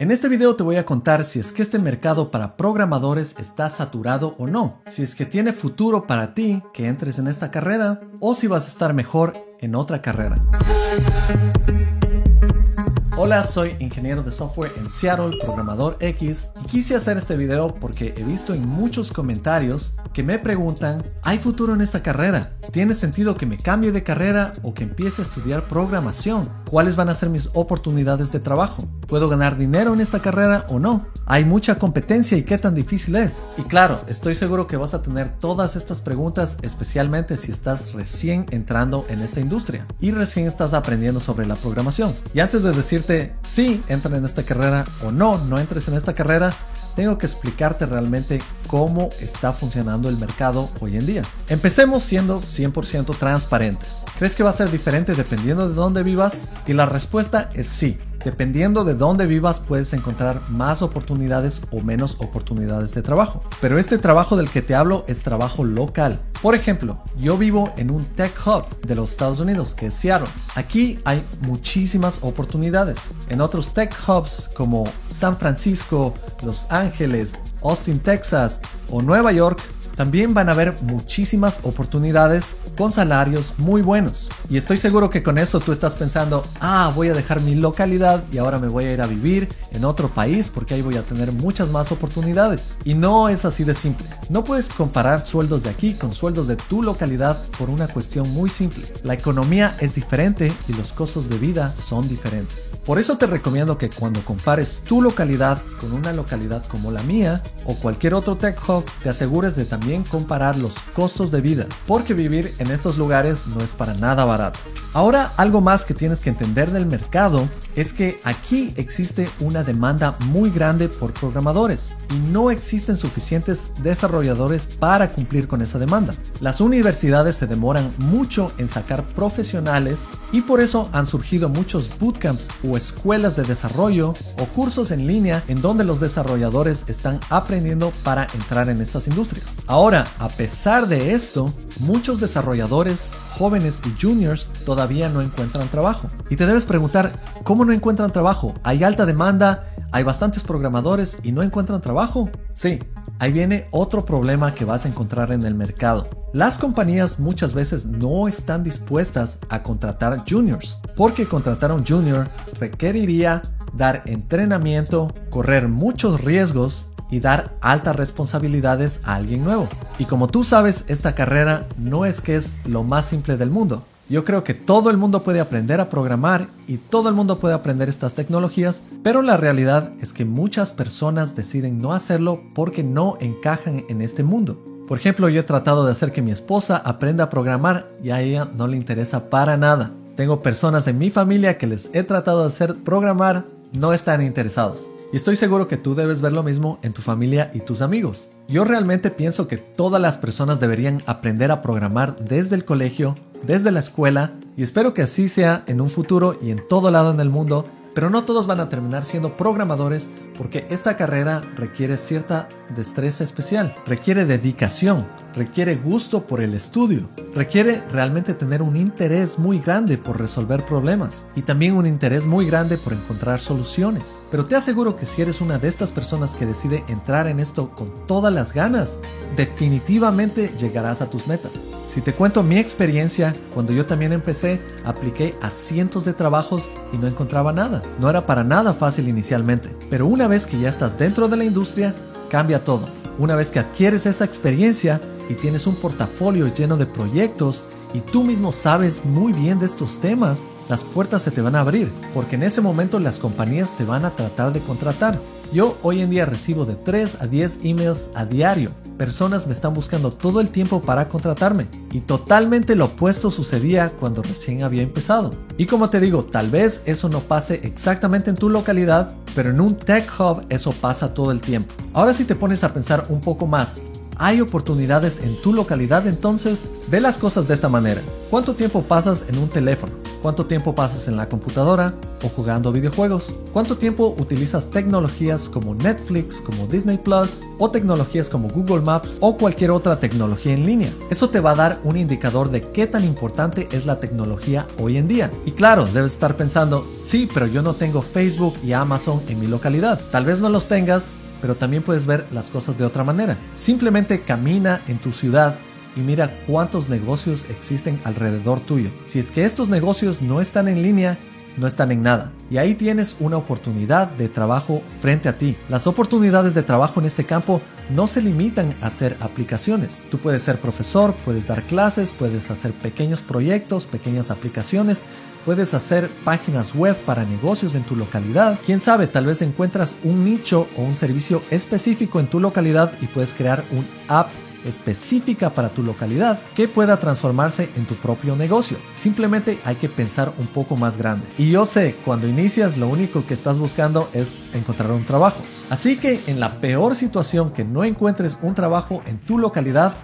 En este video te voy a contar si es que este mercado para programadores está saturado o no, si es que tiene futuro para ti que entres en esta carrera o si vas a estar mejor en otra carrera. Hola, soy ingeniero de software en Seattle, programador X, y quise hacer este video porque he visto en muchos comentarios que me preguntan, ¿hay futuro en esta carrera? ¿Tiene sentido que me cambie de carrera o que empiece a estudiar programación? ¿Cuáles van a ser mis oportunidades de trabajo? ¿Puedo ganar dinero en esta carrera o no? ¿Hay mucha competencia y qué tan difícil es? Y claro, estoy seguro que vas a tener todas estas preguntas, especialmente si estás recién entrando en esta industria y recién estás aprendiendo sobre la programación. Y antes de decir si entra en esta carrera o no, no entres en esta carrera, tengo que explicarte realmente cómo está funcionando el mercado hoy en día. Empecemos siendo 100% transparentes. ¿Crees que va a ser diferente dependiendo de dónde vivas? Y la respuesta es sí. Dependiendo de dónde vivas puedes encontrar más oportunidades o menos oportunidades de trabajo. Pero este trabajo del que te hablo es trabajo local. Por ejemplo, yo vivo en un tech hub de los Estados Unidos que es Seattle. Aquí hay muchísimas oportunidades. En otros tech hubs como San Francisco, Los Ángeles, Austin, Texas o Nueva York también van a haber muchísimas oportunidades con salarios muy buenos. Y estoy seguro que con eso tú estás pensando, ah, voy a dejar mi localidad y ahora me voy a ir a vivir en otro país porque ahí voy a tener muchas más oportunidades. Y no es así de simple. No puedes comparar sueldos de aquí con sueldos de tu localidad por una cuestión muy simple. La economía es diferente y los costos de vida son diferentes. Por eso te recomiendo que cuando compares tu localidad con una localidad como la mía o cualquier otro tech hub, te asegures de también comparar los costos de vida, porque vivir en estos lugares no es para nada barato. Ahora, algo más que tienes que entender del mercado es que aquí existe una demanda muy grande por programadores y no existen suficientes desarrolladores para cumplir con esa demanda. Las universidades se demoran mucho en sacar profesionales y por eso han surgido muchos bootcamps o escuelas de desarrollo o cursos en línea en donde los desarrolladores están aprendiendo para entrar en estas industrias. Ahora, a pesar de esto, muchos desarrolladores jóvenes y juniors todavía no encuentran trabajo. Y te debes preguntar, ¿cómo no encuentran trabajo? ¿Hay alta demanda? ¿Hay bastantes programadores y no encuentran trabajo? Sí, ahí viene otro problema que vas a encontrar en el mercado. Las compañías muchas veces no están dispuestas a contratar juniors, porque contratar a un junior requeriría dar entrenamiento, correr muchos riesgos y dar altas responsabilidades a alguien nuevo. Y como tú sabes, esta carrera no es que es lo más simple del mundo. Yo creo que todo el mundo puede aprender a programar y todo el mundo puede aprender estas tecnologías, pero la realidad es que muchas personas deciden no hacerlo porque no encajan en este mundo. Por ejemplo, yo he tratado de hacer que mi esposa aprenda a programar y a ella no le interesa para nada. Tengo personas en mi familia que les he tratado de hacer programar, no están interesados. Y estoy seguro que tú debes ver lo mismo en tu familia y tus amigos. Yo realmente pienso que todas las personas deberían aprender a programar desde el colegio, desde la escuela, y espero que así sea en un futuro y en todo lado en el mundo, pero no todos van a terminar siendo programadores porque esta carrera requiere cierta destreza especial, requiere dedicación, requiere gusto por el estudio, requiere realmente tener un interés muy grande por resolver problemas y también un interés muy grande por encontrar soluciones. Pero te aseguro que si eres una de estas personas que decide entrar en esto con todas las ganas, definitivamente llegarás a tus metas. Si te cuento mi experiencia, cuando yo también empecé, apliqué a cientos de trabajos y no encontraba nada. No era para nada fácil inicialmente, pero una vez que ya estás dentro de la industria, cambia todo. Una vez que adquieres esa experiencia y tienes un portafolio lleno de proyectos y tú mismo sabes muy bien de estos temas, las puertas se te van a abrir, porque en ese momento las compañías te van a tratar de contratar. Yo hoy en día recibo de 3 a 10 emails a diario. Personas me están buscando todo el tiempo para contratarme. Y totalmente lo opuesto sucedía cuando recién había empezado. Y como te digo, tal vez eso no pase exactamente en tu localidad, pero en un tech hub eso pasa todo el tiempo. Ahora si te pones a pensar un poco más, ¿hay oportunidades en tu localidad entonces? Ve las cosas de esta manera. ¿Cuánto tiempo pasas en un teléfono? ¿Cuánto tiempo pasas en la computadora o jugando videojuegos? ¿Cuánto tiempo utilizas tecnologías como Netflix, como Disney Plus o tecnologías como Google Maps o cualquier otra tecnología en línea? Eso te va a dar un indicador de qué tan importante es la tecnología hoy en día. Y claro, debes estar pensando, sí, pero yo no tengo Facebook y Amazon en mi localidad. Tal vez no los tengas, pero también puedes ver las cosas de otra manera. Simplemente camina en tu ciudad y mira cuántos negocios existen alrededor tuyo. Si es que estos negocios no están en línea, no están en nada. Y ahí tienes una oportunidad de trabajo frente a ti. Las oportunidades de trabajo en este campo no se limitan a hacer aplicaciones. Tú puedes ser profesor, puedes dar clases, puedes hacer pequeños proyectos, pequeñas aplicaciones, puedes hacer páginas web para negocios en tu localidad. Quién sabe, tal vez encuentras un nicho o un servicio específico en tu localidad y puedes crear un app específica para tu localidad que pueda transformarse en tu propio negocio. Simplemente hay que pensar un poco más grande. Y yo sé, cuando inicias lo único que estás buscando es encontrar un trabajo. Así que en la peor situación que no encuentres un trabajo en tu localidad,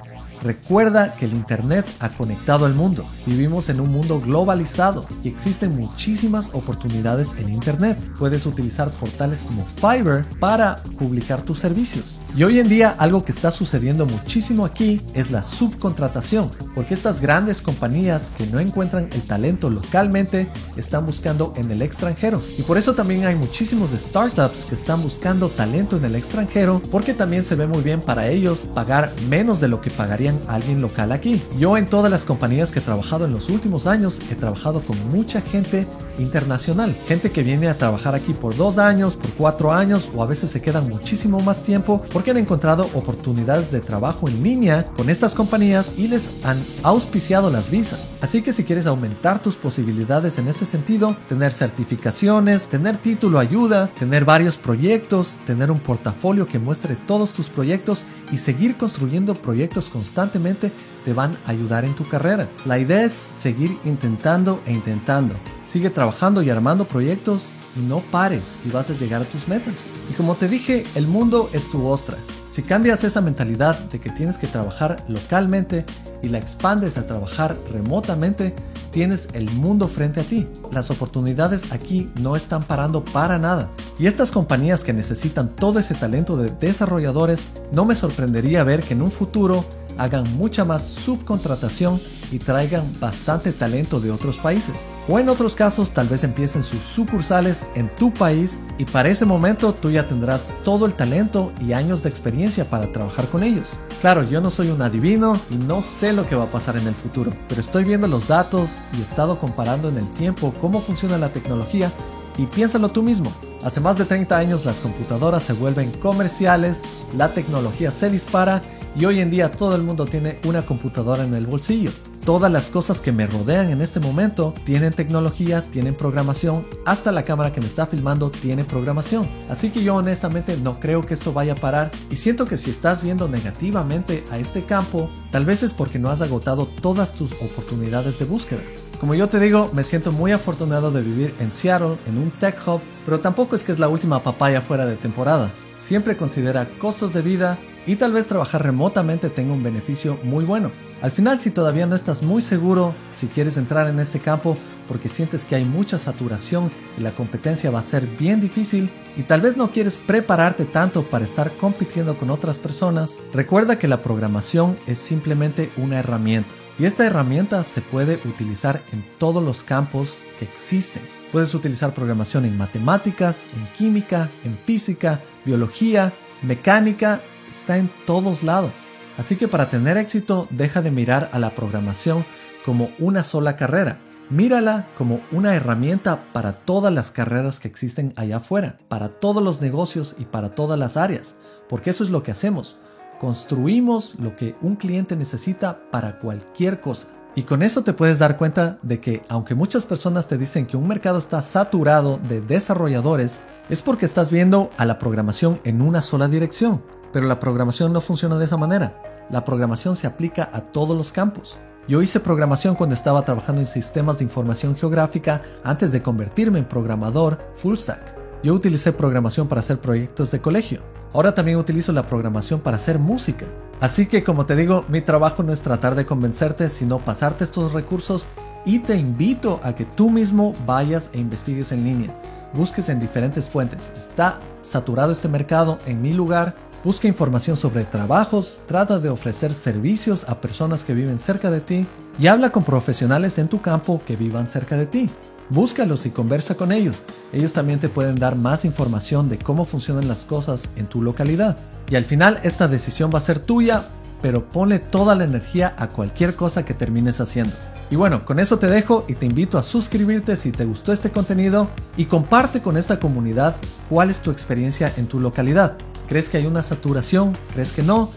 Recuerda que el Internet ha conectado al mundo. Vivimos en un mundo globalizado y existen muchísimas oportunidades en Internet. Puedes utilizar portales como Fiverr para publicar tus servicios. Y hoy en día algo que está sucediendo muchísimo aquí es la subcontratación, porque estas grandes compañías que no encuentran el talento localmente están buscando en el extranjero. Y por eso también hay muchísimos startups que están buscando talento en el extranjero, porque también se ve muy bien para ellos pagar menos de lo que pagarían alguien local aquí. Yo en todas las compañías que he trabajado en los últimos años he trabajado con mucha gente internacional, gente que viene a trabajar aquí por dos años, por cuatro años o a veces se quedan muchísimo más tiempo porque han encontrado oportunidades de trabajo en línea con estas compañías y les han auspiciado las visas. Así que si quieres aumentar tus posibilidades en ese sentido, tener certificaciones, tener título ayuda, tener varios proyectos, tener un portafolio que muestre todos tus proyectos y seguir construyendo proyectos constantes constantemente te van a ayudar en tu carrera. La idea es seguir intentando e intentando. Sigue trabajando y armando proyectos y no pares y vas a llegar a tus metas. Y como te dije, el mundo es tu ostra. Si cambias esa mentalidad de que tienes que trabajar localmente y la expandes a trabajar remotamente, tienes el mundo frente a ti. Las oportunidades aquí no están parando para nada. Y estas compañías que necesitan todo ese talento de desarrolladores, no me sorprendería ver que en un futuro hagan mucha más subcontratación y traigan bastante talento de otros países. O en otros casos tal vez empiecen sus sucursales en tu país y para ese momento tú ya tendrás todo el talento y años de experiencia para trabajar con ellos. Claro, yo no soy un adivino y no sé lo que va a pasar en el futuro, pero estoy viendo los datos y he estado comparando en el tiempo cómo funciona la tecnología y piénsalo tú mismo. Hace más de 30 años las computadoras se vuelven comerciales, la tecnología se dispara y hoy en día todo el mundo tiene una computadora en el bolsillo. Todas las cosas que me rodean en este momento tienen tecnología, tienen programación, hasta la cámara que me está filmando tiene programación. Así que yo honestamente no creo que esto vaya a parar y siento que si estás viendo negativamente a este campo, tal vez es porque no has agotado todas tus oportunidades de búsqueda. Como yo te digo, me siento muy afortunado de vivir en Seattle, en un tech hub, pero tampoco es que es la última papaya fuera de temporada. Siempre considera costos de vida y tal vez trabajar remotamente tenga un beneficio muy bueno. Al final, si todavía no estás muy seguro si quieres entrar en este campo porque sientes que hay mucha saturación y la competencia va a ser bien difícil y tal vez no quieres prepararte tanto para estar compitiendo con otras personas, recuerda que la programación es simplemente una herramienta y esta herramienta se puede utilizar en todos los campos que existen. Puedes utilizar programación en matemáticas, en química, en física, biología, mecánica, está en todos lados. Así que para tener éxito, deja de mirar a la programación como una sola carrera. Mírala como una herramienta para todas las carreras que existen allá afuera, para todos los negocios y para todas las áreas, porque eso es lo que hacemos. Construimos lo que un cliente necesita para cualquier cosa. Y con eso te puedes dar cuenta de que aunque muchas personas te dicen que un mercado está saturado de desarrolladores, es porque estás viendo a la programación en una sola dirección. Pero la programación no funciona de esa manera la programación se aplica a todos los campos. Yo hice programación cuando estaba trabajando en sistemas de información geográfica antes de convertirme en programador full stack. Yo utilicé programación para hacer proyectos de colegio. Ahora también utilizo la programación para hacer música. Así que como te digo, mi trabajo no es tratar de convencerte, sino pasarte estos recursos y te invito a que tú mismo vayas e investigues en línea. Busques en diferentes fuentes. Está saturado este mercado en mi lugar. Busca información sobre trabajos, trata de ofrecer servicios a personas que viven cerca de ti y habla con profesionales en tu campo que vivan cerca de ti. Búscalos y conversa con ellos. Ellos también te pueden dar más información de cómo funcionan las cosas en tu localidad. Y al final esta decisión va a ser tuya, pero ponle toda la energía a cualquier cosa que termines haciendo. Y bueno, con eso te dejo y te invito a suscribirte si te gustó este contenido y comparte con esta comunidad cuál es tu experiencia en tu localidad. ¿Crees que hay una saturación? ¿Crees que no?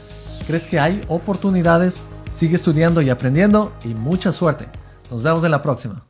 ¿Crees que hay oportunidades? Sigue estudiando y aprendiendo y mucha suerte. Nos vemos en la próxima.